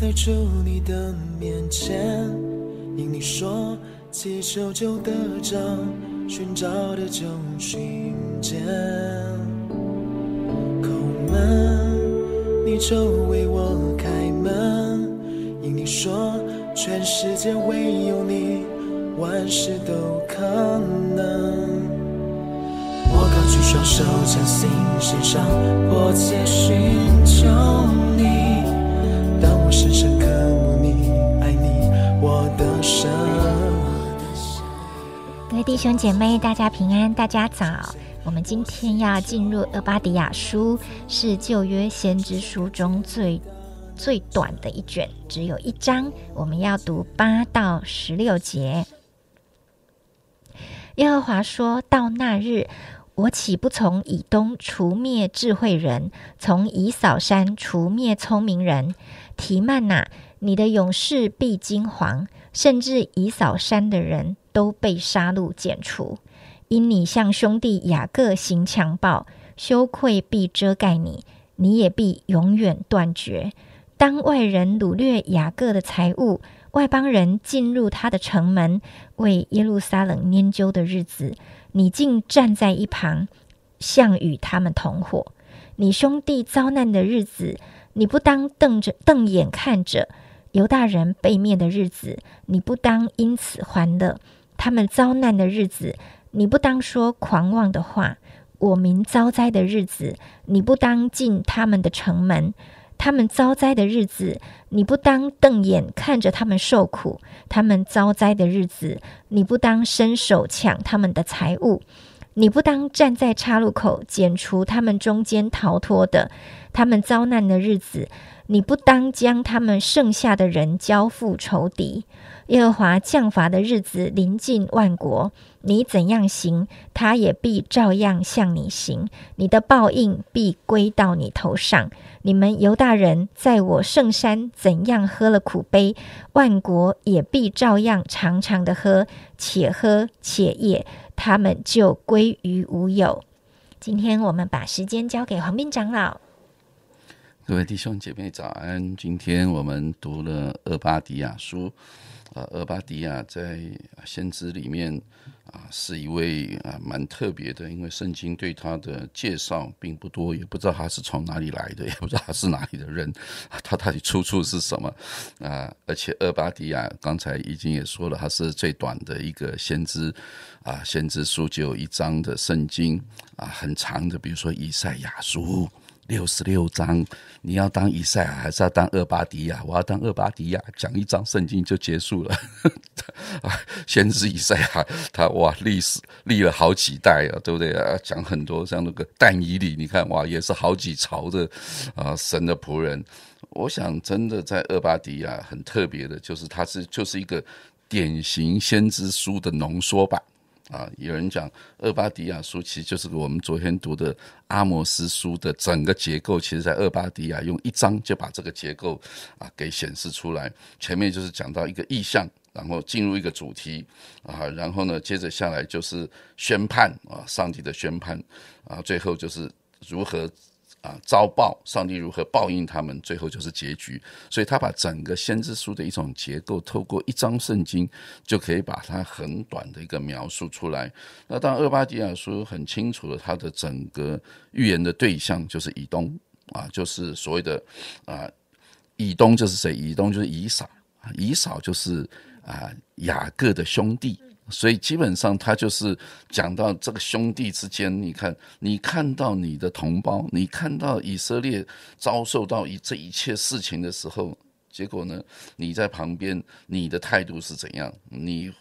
在主你的面前，因你说祈求就得着，寻找的就寻见。叩门，你就为我开门，因你说全世界唯有你，万事都可能。我高举双手，将心献上，迫切寻求弟兄姐妹，大家平安，大家早。我们今天要进入厄巴迪亚书，是旧约先知书中最最短的一卷，只有一章。我们要读八到十六节。耶和华说到那日。我岂不从以东除灭智慧人，从以扫山除灭聪明人？提曼呐，你的勇士必惊惶，甚至以扫山的人都被杀戮剪除，因你向兄弟雅各行强暴，羞愧必遮盖你，你也必永远断绝。当外人掳掠雅各的财物，外邦人进入他的城门，为耶路撒冷研究的日子。你竟站在一旁，像与他们同伙。你兄弟遭难的日子，你不当瞪着瞪眼看着；犹大人被灭的日子，你不当因此欢乐。他们遭难的日子，你不当说狂妄的话；我民遭灾的日子，你不当进他们的城门。他们遭灾的日子，你不当瞪眼看着他们受苦；他们遭灾的日子，你不当伸手抢他们的财物；你不当站在岔路口剪除他们中间逃脱的；他们遭难的日子，你不当将他们剩下的人交付仇敌。耶和华降罚的日子临近万国，你怎样行，他也必照样向你行。你的报应必归到你头上。你们犹大人在我圣山怎样喝了苦杯，万国也必照样长长的喝，且喝且咽，他们就归于无有。今天我们把时间交给黄斌长老。各位弟兄姐妹早安！今天我们读了厄巴迪亚书。啊，厄巴迪亚在先知里面啊，是一位啊蛮特别的，因为圣经对他的介绍并不多，也不知道他是从哪里来的，也不知道他是哪里的人，他到底出处是什么 啊？而且厄巴迪亚刚才已经也说了，他是最短的一个先知啊，先知书就有一章的圣经啊，很长的，比如说以赛亚书。六十六章，你要当以赛亚还是要当厄巴迪亚？我要当厄巴迪亚，讲一章圣经就结束了。先知以赛亚，他哇，历史立了好几代啊，对不对啊？讲很多像那个但以理，你看哇，也是好几朝的啊，神的仆人。我想真的在厄巴迪亚很特别的，就是他是就是一个典型先知书的浓缩版。啊，有人讲厄巴迪亚书其实就是我们昨天读的阿摩斯书的整个结构，其实在厄巴迪亚用一章就把这个结构啊给显示出来。前面就是讲到一个意象，然后进入一个主题啊，然后呢接着下来就是宣判啊，上帝的宣判啊，最后就是如何。啊！遭报，上帝如何报应他们？最后就是结局。所以他把整个先知书的一种结构，透过一章圣经，就可以把它很短的一个描述出来。那当厄巴迪亚书很清楚了，他的整个预言的对象就是以东啊，就是所谓的啊，以东就是谁？以东就是以扫，以扫就是啊雅各的兄弟。所以基本上，他就是讲到这个兄弟之间。你看，你看到你的同胞，你看到以色列遭受到一这一切事情的时候，结果呢，你在旁边，你的态度是怎样？你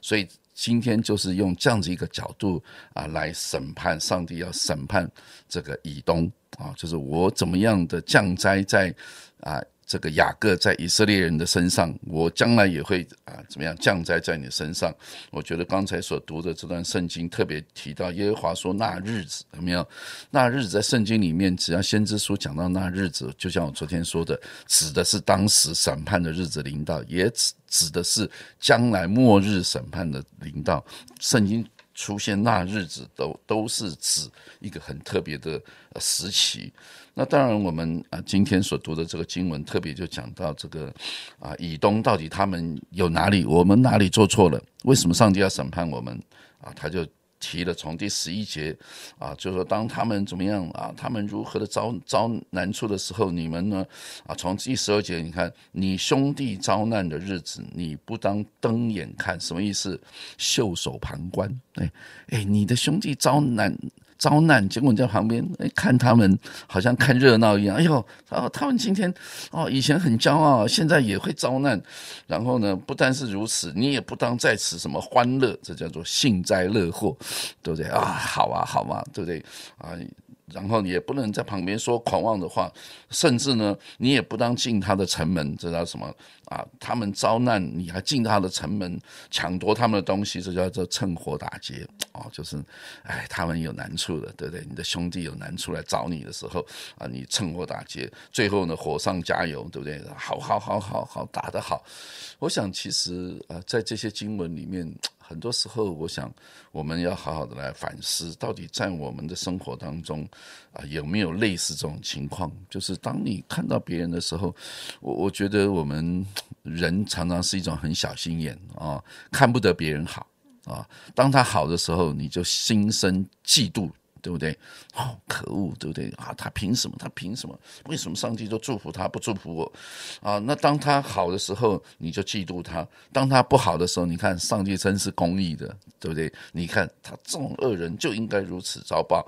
所以今天就是用这样子一个角度啊，来审判上帝要审判这个以东啊，就是我怎么样的降灾在啊。这个雅各在以色列人的身上，我将来也会啊怎么样降灾在你身上？我觉得刚才所读的这段圣经特别提到耶和华说那日子有没有？那日子在圣经里面，只要先知书讲到那日子，就像我昨天说的，指的是当时审判的日子临到，也指指的是将来末日审判的临到。圣经。出现那日子都都是指一个很特别的时期。那当然，我们啊今天所读的这个经文，特别就讲到这个啊以东到底他们有哪里，我们哪里做错了？为什么上帝要审判我们？啊，他就。提了从第十一节啊，就是说当他们怎么样啊，他们如何的遭遭难处的时候，你们呢啊？从第十二节，你看你兄弟遭难的日子，你不当瞪眼看，什么意思？袖手旁观。哎哎，你的兄弟遭难。遭难，结果你在旁边看他们，好像看热闹一样。哎呦，哦，他们今天哦，以前很骄傲，现在也会遭难。然后呢，不但是如此，你也不当在此什么欢乐，这叫做幸灾乐祸，对不对啊？好啊，好啊，对不对啊？然后也不能在旁边说狂妄的话，甚至呢，你也不当进他的城门，这叫什么啊？他们遭难，你还进他的城门，抢夺他们的东西，这叫做趁火打劫哦。就是，哎，他们有难处的，对不对？你的兄弟有难处来找你的时候啊，你趁火打劫，最后呢，火上加油，对不对？好好好好好，打得好。我想，其实啊，在这些经文里面。很多时候，我想我们要好好的来反思，到底在我们的生活当中啊，有没有类似这种情况？就是当你看到别人的时候，我我觉得我们人常常是一种很小心眼啊，看不得别人好啊。当他好的时候，你就心生嫉妒。对不对？哦，可恶，对不对啊？他凭什么？他凭什么？为什么上帝都祝福他，不祝福我？啊，那当他好的时候，你就嫉妒他；当他不好的时候，你看上帝真是公义的，对不对？你看他这种恶人就应该如此遭报。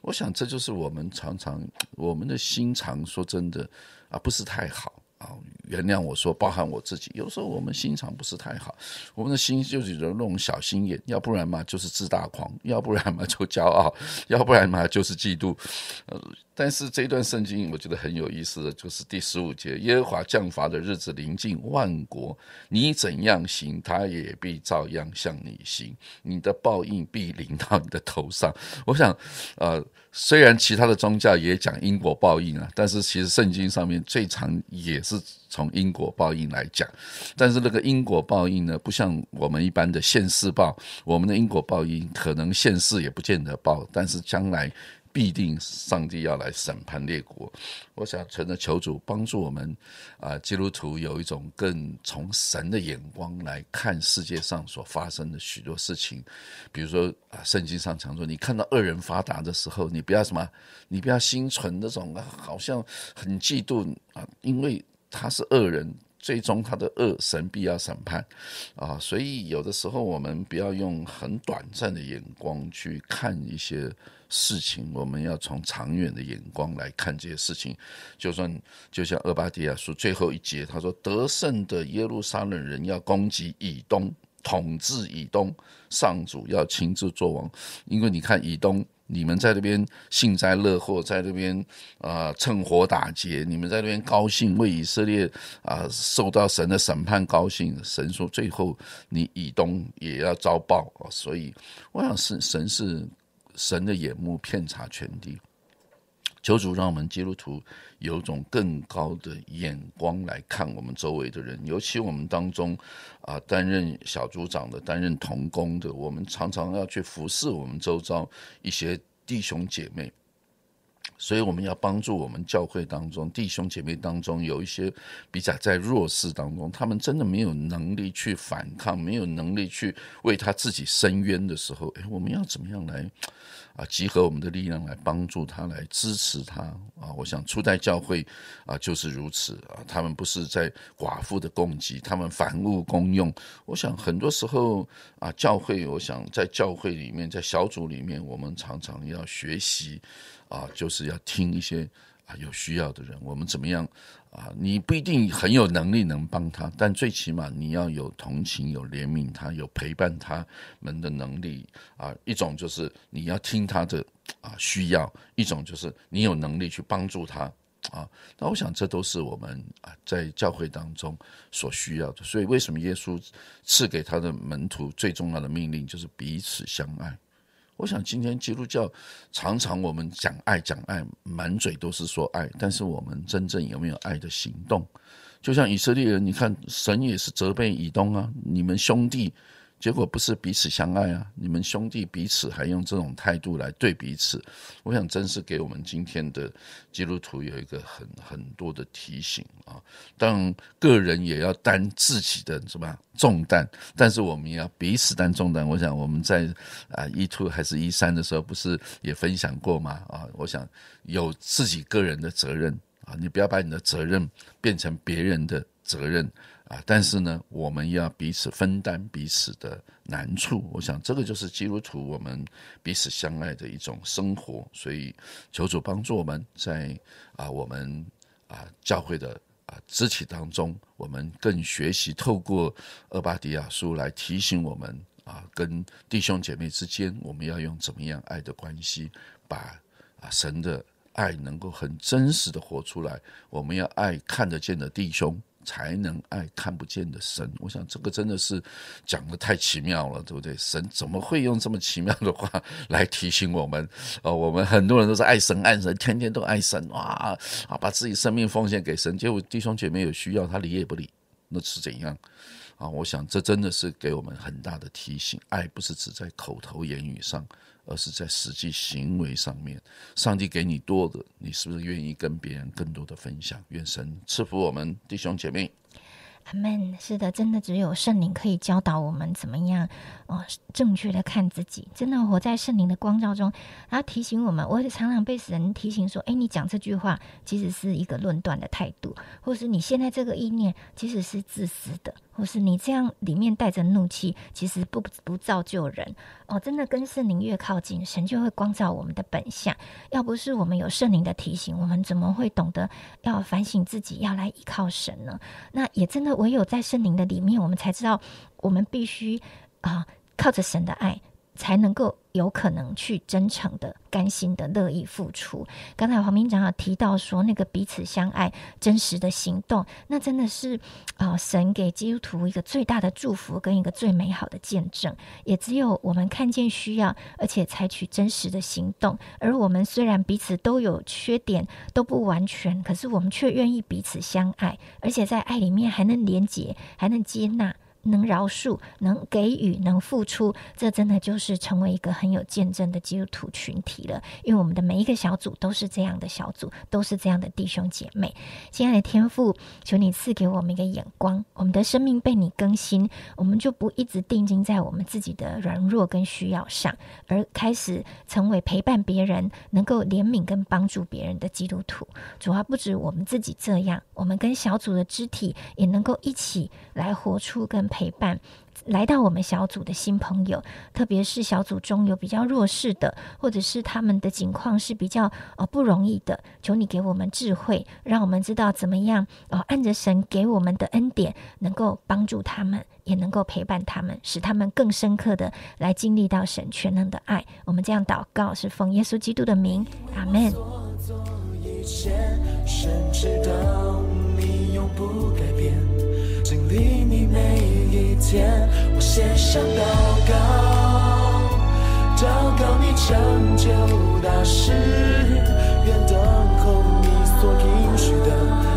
我想这就是我们常常我们的心肠，说真的啊，不是太好。啊，原谅我说，包含我自己，有时候我们心肠不是太好，我们的心就是有那种小心眼，要不然嘛就是自大狂，要不然嘛就骄傲，要不然嘛就是嫉妒，但是这段圣经我觉得很有意思的就是第十五节，耶和华降罚的日子临近万国，你怎样行，他也必照样向你行，你的报应必临到你的头上。我想，呃，虽然其他的宗教也讲因果报应啊，但是其实圣经上面最常也是从因果报应来讲。但是那个因果报应呢，不像我们一般的现世报，我们的因果报应可能现世也不见得报，但是将来。必定上帝要来审判列国，我想存着求主帮助我们啊，基督徒有一种更从神的眼光来看世界上所发生的许多事情。比如说啊，圣经上常说，你看到恶人发达的时候，你不要什么，你不要心存那种好像很嫉妒啊，因为他是恶人。最终他的恶神必要审判啊，所以有的时候我们不要用很短暂的眼光去看一些事情，我们要从长远的眼光来看这些事情。就算就像厄巴迪亚书最后一节，他说得胜的耶路撒冷人要攻击以东，统治以东，上主要亲自作王，因为你看以东。你们在那边幸灾乐祸，在那边啊趁火打劫，你们在那边高兴为以色列啊受到神的审判高兴。神说最后你以东也要遭报啊，所以我想是神是神的眼目遍察全地。求主让我们基督徒有种更高的眼光来看我们周围的人，尤其我们当中啊担任小组长的、担任童工的，我们常常要去服侍我们周遭一些弟兄姐妹，所以我们要帮助我们教会当中弟兄姐妹当中有一些比较在弱势当中，他们真的没有能力去反抗，没有能力去为他自己伸冤的时候，哎，我们要怎么样来？啊，集合我们的力量来帮助他，来支持他啊！我想初代教会啊就是如此啊，他们不是在寡妇的供给，他们凡物公用。我想很多时候啊，教会，我想在教会里面，在小组里面，我们常常要学习啊，就是要听一些有需要的人，我们怎么样？啊，你不一定很有能力能帮他，但最起码你要有同情、有怜悯他、有陪伴他们的能力啊。一种就是你要听他的啊需要，一种就是你有能力去帮助他啊。那我想这都是我们啊在教会当中所需要的。所以为什么耶稣赐给他的门徒最重要的命令就是彼此相爱？我想今天基督教常常我们讲爱讲爱，满嘴都是说爱，但是我们真正有没有爱的行动？就像以色列人，你看神也是责备以东啊，你们兄弟结果不是彼此相爱啊！你们兄弟彼此还用这种态度来对彼此，我想真是给我们今天的基督徒有一个很很多的提醒啊！当个人也要担自己的什么重担，但是我们也要彼此担重担。我想我们在啊一 two 还是一三的时候，不是也分享过吗？啊，我想有自己个人的责任啊，你不要把你的责任变成别人的责任。啊，但是呢，我们要彼此分担彼此的难处。我想，这个就是基督徒我们彼此相爱的一种生活。所以，求主帮助我们在啊，我们啊教会的啊肢体当中，我们更学习透过厄巴迪亚书来提醒我们啊，跟弟兄姐妹之间，我们要用怎么样爱的关系，把啊神的爱能够很真实的活出来。我们要爱看得见的弟兄。才能爱看不见的神，我想这个真的是讲的太奇妙了，对不对？神怎么会用这么奇妙的话来提醒我们？哦，我们很多人都是爱神爱神，天天都爱神，哇啊，把自己生命奉献给神，结果弟兄姐妹有需要，他理也不理，那是怎样？啊，我想这真的是给我们很大的提醒，爱不是只在口头言语上。而是在实际行为上面，上帝给你多的，你是不是愿意跟别人更多的分享？愿神赐福我们弟兄姐妹。阿门。是的，真的只有圣灵可以教导我们怎么样哦，正确的看自己。真的活在圣灵的光照中，然后提醒我们。我也常常被神提醒说：“哎，你讲这句话其实是一个论断的态度，或是你现在这个意念其实是自私的。”或是你这样里面带着怒气，其实不不造就人哦。真的跟圣灵越靠近，神就会光照我们的本相。要不是我们有圣灵的提醒，我们怎么会懂得要反省自己，要来依靠神呢？那也真的唯有在圣灵的里面，我们才知道我们必须啊，靠着神的爱。才能够有可能去真诚的、甘心的、乐意付出。刚才黄明长有提到说，那个彼此相爱、真实的行动，那真的是啊，神给基督徒一个最大的祝福跟一个最美好的见证。也只有我们看见需要，而且采取真实的行动。而我们虽然彼此都有缺点，都不完全，可是我们却愿意彼此相爱，而且在爱里面还能连结，还能接纳。能饶恕，能给予，能付出，这真的就是成为一个很有见证的基督徒群体了。因为我们的每一个小组都是这样的小组，都是这样的弟兄姐妹。亲爱的天父，求你赐给我们一个眼光，我们的生命被你更新，我们就不一直定睛在我们自己的软弱跟需要上，而开始成为陪伴别人、能够怜悯跟帮助别人的基督徒。主要不止我们自己这样，我们跟小组的肢体也能够一起来活出跟。陪伴来到我们小组的新朋友，特别是小组中有比较弱势的，或者是他们的境况是比较呃不容易的，求你给我们智慧，让我们知道怎么样哦，按着神给我们的恩典，能够帮助他们，也能够陪伴他们，使他们更深刻的来经历到神全能的爱。我们这样祷告，是奉耶稣基督的名，阿门。经历你每，献上祷告，祷告你成就大事，愿等候你所应许的。